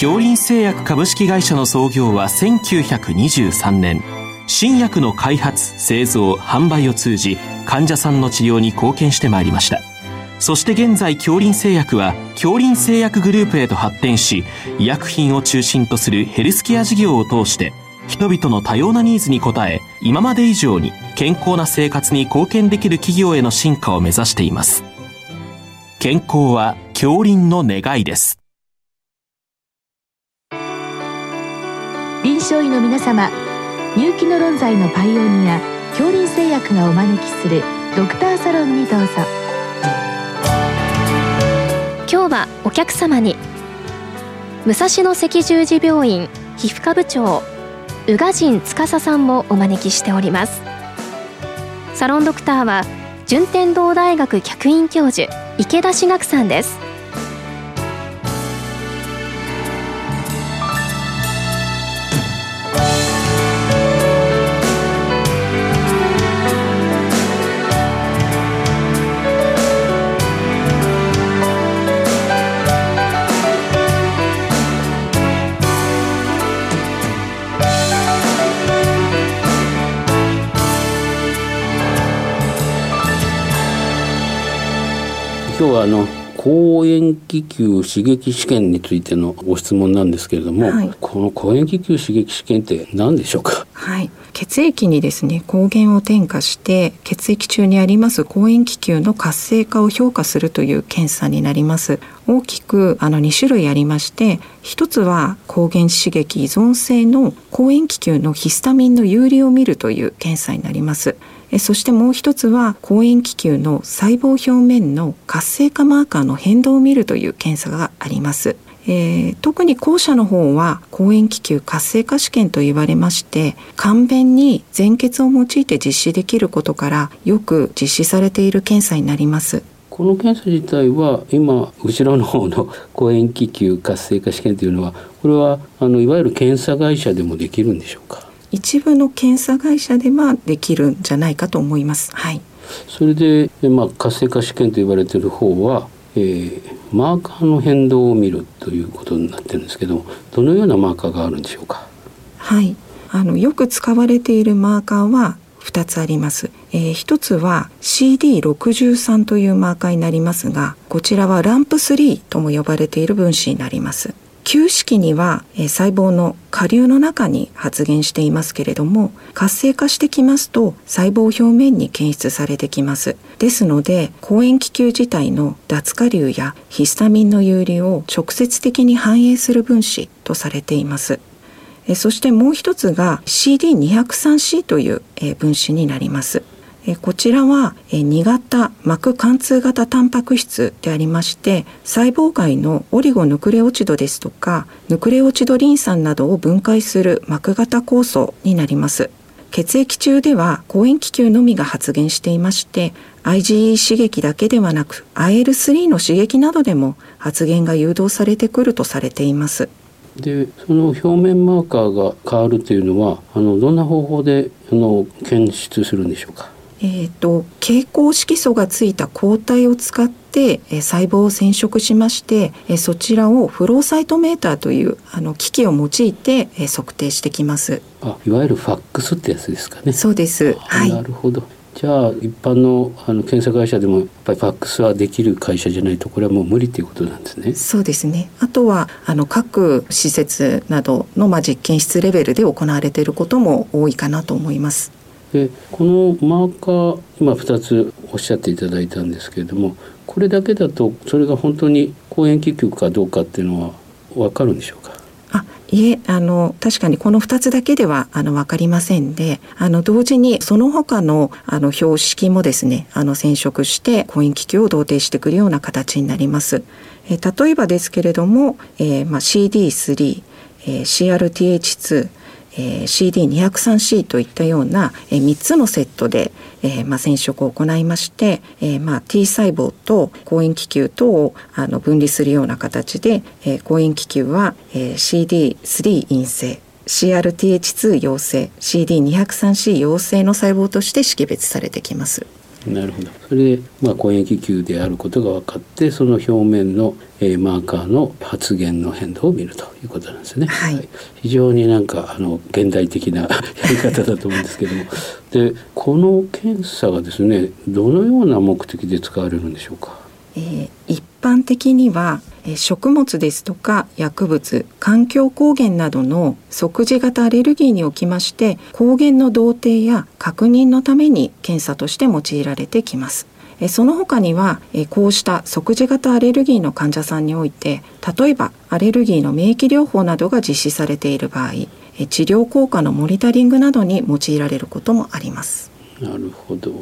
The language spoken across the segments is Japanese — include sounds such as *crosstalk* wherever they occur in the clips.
京林製薬株式会社の創業は1923年。新薬の開発製造販売を通じ患者さんの治療に貢献してまいりました。そして現在京林製薬は京林製薬グループへと発展し医薬品を中心とするヘルスケア事業を通して人々の多様なニーズに応え今まで以上に健康な生活に貢献できる企業への進化を目指しています。健康は京林の願いです。臨床医の皆様入気の論剤のパイオニア恐林製薬がお招きするドクターサロンにどうぞ。今日はお客様に武蔵野赤十字病院皮膚科部長宇賀神司さんもお招きしております。サロンドクターは順天堂大学客員教授池田志学さんです。今日はあの抗塩気球刺激試験についてのご質問なんですけれども、はい、この抗塩気球刺激試験って何でしょうか？はい。血液にですね抗原を添加して血液中にあります抗塩気球の活性化を評価するという検査になります。大きくあの2種類ありまして一つは抗原刺激依存性の抗塩気球のヒスタミンの有利を見るという検査になりますそしてもう一つは抗塩気球の細胞表面の活性化マーカーの変動を見るという検査があります。えー、特に後者の方は抗塩気球活性化試験と言われまして簡便に全血を用いて実施できることからよく実施されている検査になりますこの検査自体は今後ろの方の抗塩気球活性化試験というのはこれはあのいわゆる検査会社でもできるんでしょうか？一部の検査会社ではできるんじゃないかと思います。はい。それで、まあ、活性化試験と言われている方は、えー、マーカーの変動を見るということになってるんですけどどのようなマーカーがあるんでしょうか？はいあのよく使われているマーカーは2つあります、えー、1つは CD63 というマーカーになりますがこちらはランプ3とも呼ばれている分子になります旧式には、え細胞の下流の中に発現していますけれども活性化してきますと細胞表面に検出されてきます。ですので抗塩気球自体の脱下流やヒスタミンの有利を直接的に反映する分子とされています。そしてもう一つが CD203C という分子になります。こちらは2型膜貫通型タンパク質でありまして細胞外のオリゴヌクレオチドですとかヌクレオチドリン酸などを分解する膜型酵素になります。血液中では抗塩気球のみが発現していまして IgE 刺激だけではなく IL3 の刺激などでも発現が誘導されてくるとされています。でその表面マーカーが変わるというのはあのどんな方法であの検出するんでしょうか？えーと、蛍光色素がついた抗体を使って、え細胞を染色しまして、えそちらをフローサイトメーターというあの機器を用いて、え測定してきます。あ、いわゆるファックスってやつですかね。そうです。はい。なるほど。じゃあ一般のあの検査会社でもやっぱりファックスはできる会社じゃないとこれはもう無理ということなんですね。そうですね。あとはあの各施設などのまあ実験室レベルで行われていることも多いかなと思います。でこのマーカー今2つおっしゃっていただいたんですけれどもこれだけだとそれが本当に抗塩気球かどうかっていうのは分かるんでしょうか？あいえあの確かにこの2つだけではあの分かりませんであの同時にその他のあの標識もですねあの染色して婚姻気球を同定してくるような形になります。え例えばですけれども、えーまあ、CD3、えー、CRTH2 えー、CD203C といったような、えー、3つのセットで、えーまあ、染色を行いまして、えーまあ、T 細胞と抗原気球等をあの分離するような形で、えー、抗原気球は、えー、CD3 陰性 CRTH2 陽性 CD203C 陽性の細胞として識別されてきます。なるほど。それで、まあ、抗塩気球であることが分かってその表面の、えー、マーカーの発現の変動を見るということなんですね。はい、非常になんかあの現代的な *laughs* やり方だと思うんですけども。でこの検査がですねどのような目的で使われるんでしょうか、えー、一般的には食物ですとか薬物環境抗原などの即時型アレルギーにおきまして抗原の同定や確認のために検査として用いられてきます。その他にはこうした即時型アレルギーの患者さんにおいて例えばアレルギーの免疫療法などが実施されている場合治療効果のモニタリングなどに用いられることもあります。なるほど。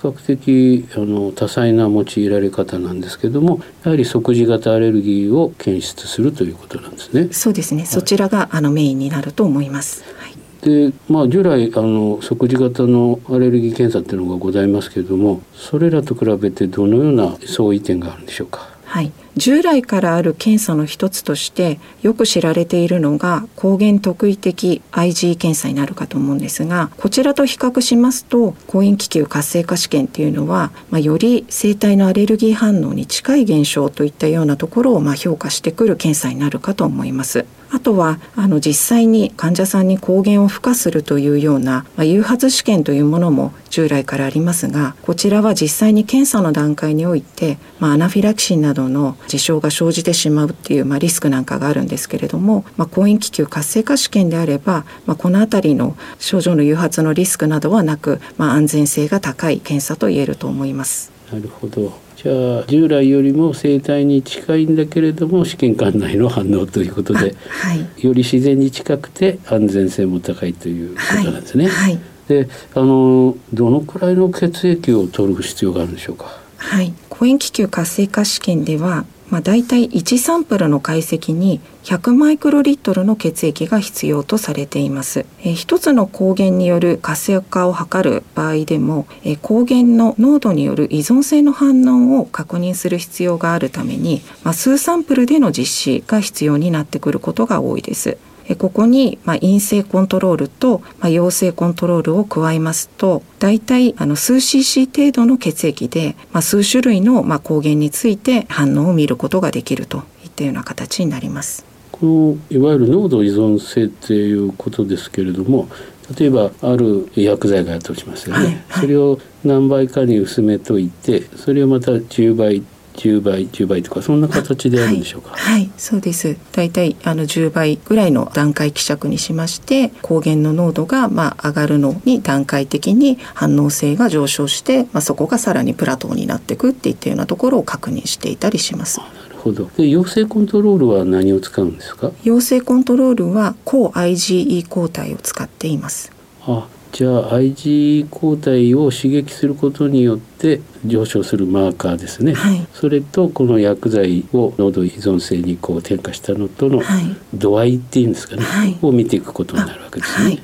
較的あの多彩な用いられ方なんですけどもやはり即時型アレルギーを検出するということなんですね。そうですね、はい、そちらがあのメインになると思います。はいでまあ、従来あの即時型のアレルギー検査っていうのがございますけれどもそれらと比べてどのような相違点があるんでしょうか？はい従来からある検査の一つとしてよく知られているのが抗原特異的 IgE 検査になるかと思うんですがこちらと比較しますと抗原気球活性化試験っていうのは、まあ、より生体のアレルギー反応に近い現象といったようなところをま評価してくる検査になるかと思います。あとはあの実際に患者さんに抗原を付加するというような、まあ、誘発試験というものも従来からありますがこちらは実際に検査の段階において、まあ、アナフィラキシンなどの事象が生じてしまうっていう、まあ、リスクなんかがあるんですけれども、まあ、婚姻気球活性化試験であれば、まあ、この辺りの症状の誘発のリスクなどはなく、まあ、安全性が高い検査と言えると思います。なるほどじゃあ従来よりも生体に近いんだけれども試験管内の反応ということで、はい、より自然に近くて安全性も高いということなんですね。はい、はい、であのどのくらいの血液を取る必要があるんでしょうか？はい、抗塩気球活性化試験ではまあ、大体1サンプルの解析に100マイクロリットルの血液が必要とされています。え、一つの抗原による活性化を図る場合でも、え、抗原の濃度による依存性の反応を確認する必要があるために、まあ、数サンプルでの実施が必要になってくることが多いです。ここに、まあ、陰性コントロールと、まあ、陽性コントロールを加えますと大体あの数 cc 程度の血液で、まあ、数種類の、まあ、抗原について反応を見ることができるといったような形になります。このいわゆる濃度依存性っていうことですけれども例えばある薬剤がやってしますよね、はいはい、それを何倍かに薄めといてそれをまた10倍10倍10倍とかそんな形であるんでしょうか、はい、はい、そうです。大体あの10倍ぐらいの段階希釈にしまして抗原の濃度がまあ上がるのに段階的に反応性が上昇して、まあ、そこがさらにプラトーになっていくっていったようなところを確認していたりします。なるほど。で陽性コントロールは何を使うんですか？陽性コントロールは抗 IgE 抗体を使っています。あじゃあ IG 抗体を刺激することによって上昇するマーカーですね、はい、それとこの薬剤を濃依存性にこう添加したのとの度合いっていうんですかね、はい、を見ていくことになるわけですね。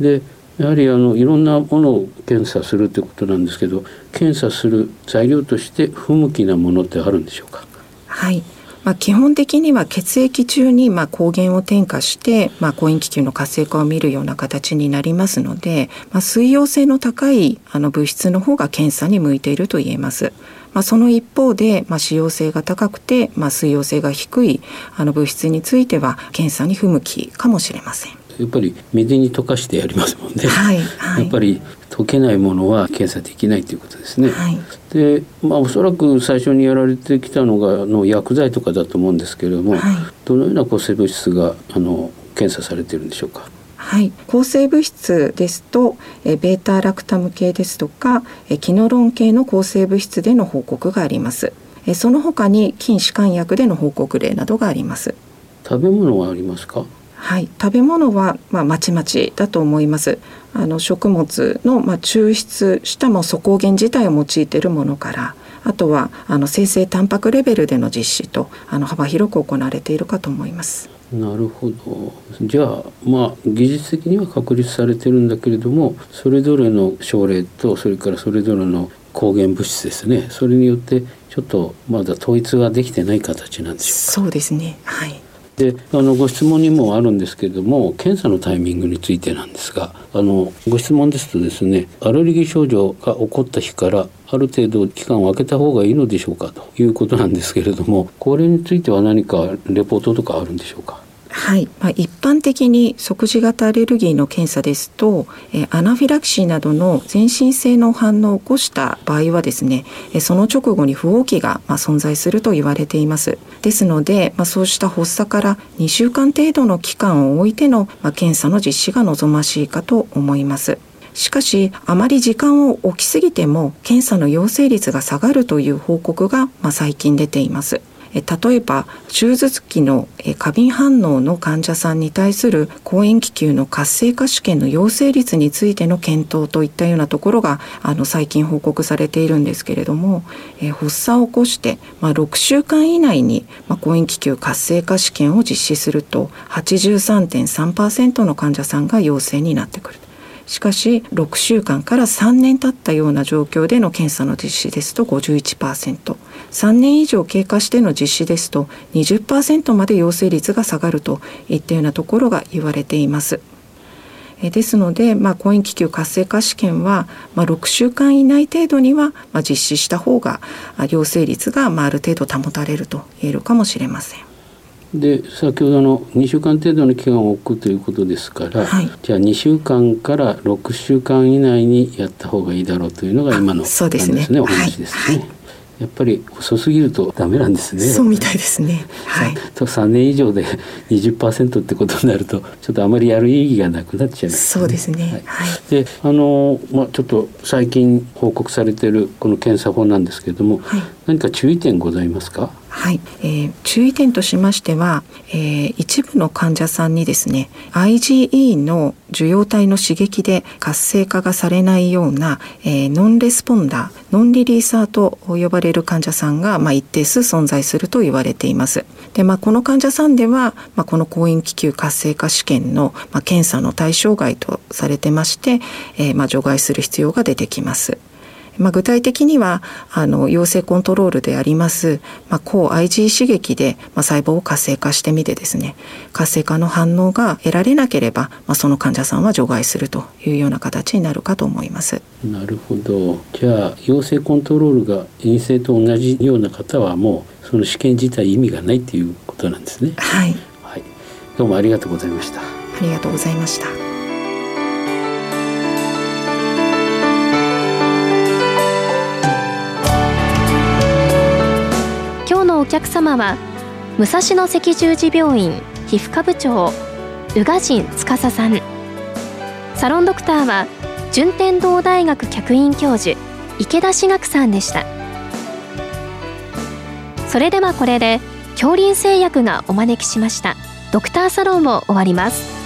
でやはりあのいろんなものを検査するということなんですけど検査する材料として不向きなものってあるんでしょうか？はいまあ、基本的には血液中にまあ抗原を添加して、まあ、抗塩気球の活性化を見るような形になりますので、まあ、水溶性の高いあの物質の方が検査に向いていると言えます。まあ、その一方で、まあ、使用性が高くて、まあ、水溶性が低いあの物質については検査に不向きかもしれません。やっぱり水に溶かしてやりますもんね。はい、はい、やっぱり溶けないものは検査できないということですね。はい、で、まあおそらく最初にやられてきたのがの薬剤とかだと思うんですけれども、はい、どのような抗生物質があの検査されているんでしょうか？はい、抗生物質ですとえベータラクタム系ですとかえキノロン系の抗生物質での報告があります。えその他に筋弛緩薬での報告例などがあります。食べ物はありますか？はい、食べ物はまあまちまちだと思います。あの食物のまあ抽出したも素抗原自体を用いているものからあとはあの生成タンパクレベルでの実施とあの幅広く行われているかと思います。なるほど。じゃあまあ技術的には確立されてるんだけれどもそれぞれの症例とそれからそれぞれの抗原物質ですね。それによってちょっとまだ統一ができてない形なんでしょうか？そうですね。はいであのご質問にもあるんですけれども検査のタイミングについてなんですがあのご質問ですとですねアレルギー症状が起こった日からある程度期間を空けた方がいいのでしょうかということなんですけれどもこれについては何かレポートとかあるんでしょうか？はい、まあ、一般的に即時型アレルギーの検査ですと、えアナフィラキシーなどの全身性の反応を起こした場合はですね、えその直後に不応期が、ま、存在すると言われています。ですので、まあ、そうした発作から2週間程度の期間を置いての、ま、検査の実施が望ましいかと思います。しかしあまり時間を置きすぎても検査の陽性率が下がるという報告が、ま、最近出ています。例えば手術期の過敏反応の患者さんに対する抗塩気球の活性化試験の陽性率についての検討といったようなところがあの最近報告されているんですけれども、え発作を起こして、まあ、6週間以内に、まあ、抗塩気球活性化試験を実施すると83.3%の患者さんが陽性になってくる。しかし6週間から3年経ったような状況での検査の実施ですと 51%3 年以上経過しての実施ですと20%まで陽性率が下がるといったようなところが言われています。ですので、まあ、婚姻気球活性化試験は、まあ、6週間以内程度には、まあ、実施した方が陽性率が、まあ、ある程度保たれると言えるかもしれません。で先ほどの2週間程度の期間を置くということですから、はい、じゃあ2週間から6週間以内にやった方がいいだろうというのが今のそうですね、ね、お話ですね。はいやっぱり遅すぎるとダメなんですね。そうみたいですね。はい。と3年以上で20%ってことになるとちょっとあまりやる意義がなくなっちゃいます、ね、そうですね。はい。で、あのまあちょっと最近報告されているこの検査法なんですけれども、はい、何か注意点ございますか？はい、えー、注意点としましては、えー、一部の患者さんにですね IgE の受容体の刺激で活性化がされないような、えー、ノンレスポンダーノンリリーサーと呼ばれる患者さんが、まあ、一定数存在すると言われています。で、まあ、この患者さんでは、まあ、この抗陰気球活性化試験の、まあ、検査の対象外とされてまして、えーまあ、除外する必要が出てきます。まあ、具体的にはあの陽性コントロールであります、まあ、抗 IG 刺激で、まあ、細胞を活性化してみてですね活性化の反応が得られなければ、まあ、その患者さんは除外するというような形になるかと思います。なるほどじゃあ陽性コントロールが陰性と同じような方はもうその試験自体意味がないということなんですね。はい、はい、どうもありがとうございました。ありがとうございました。お客様は武蔵野赤十字病院皮膚科部長宇賀神司さん。サロンドクターは順天堂大学客員教授池田志学さんでした。それではこれで恐林製薬がお招きしましたドクターサロンを終わります。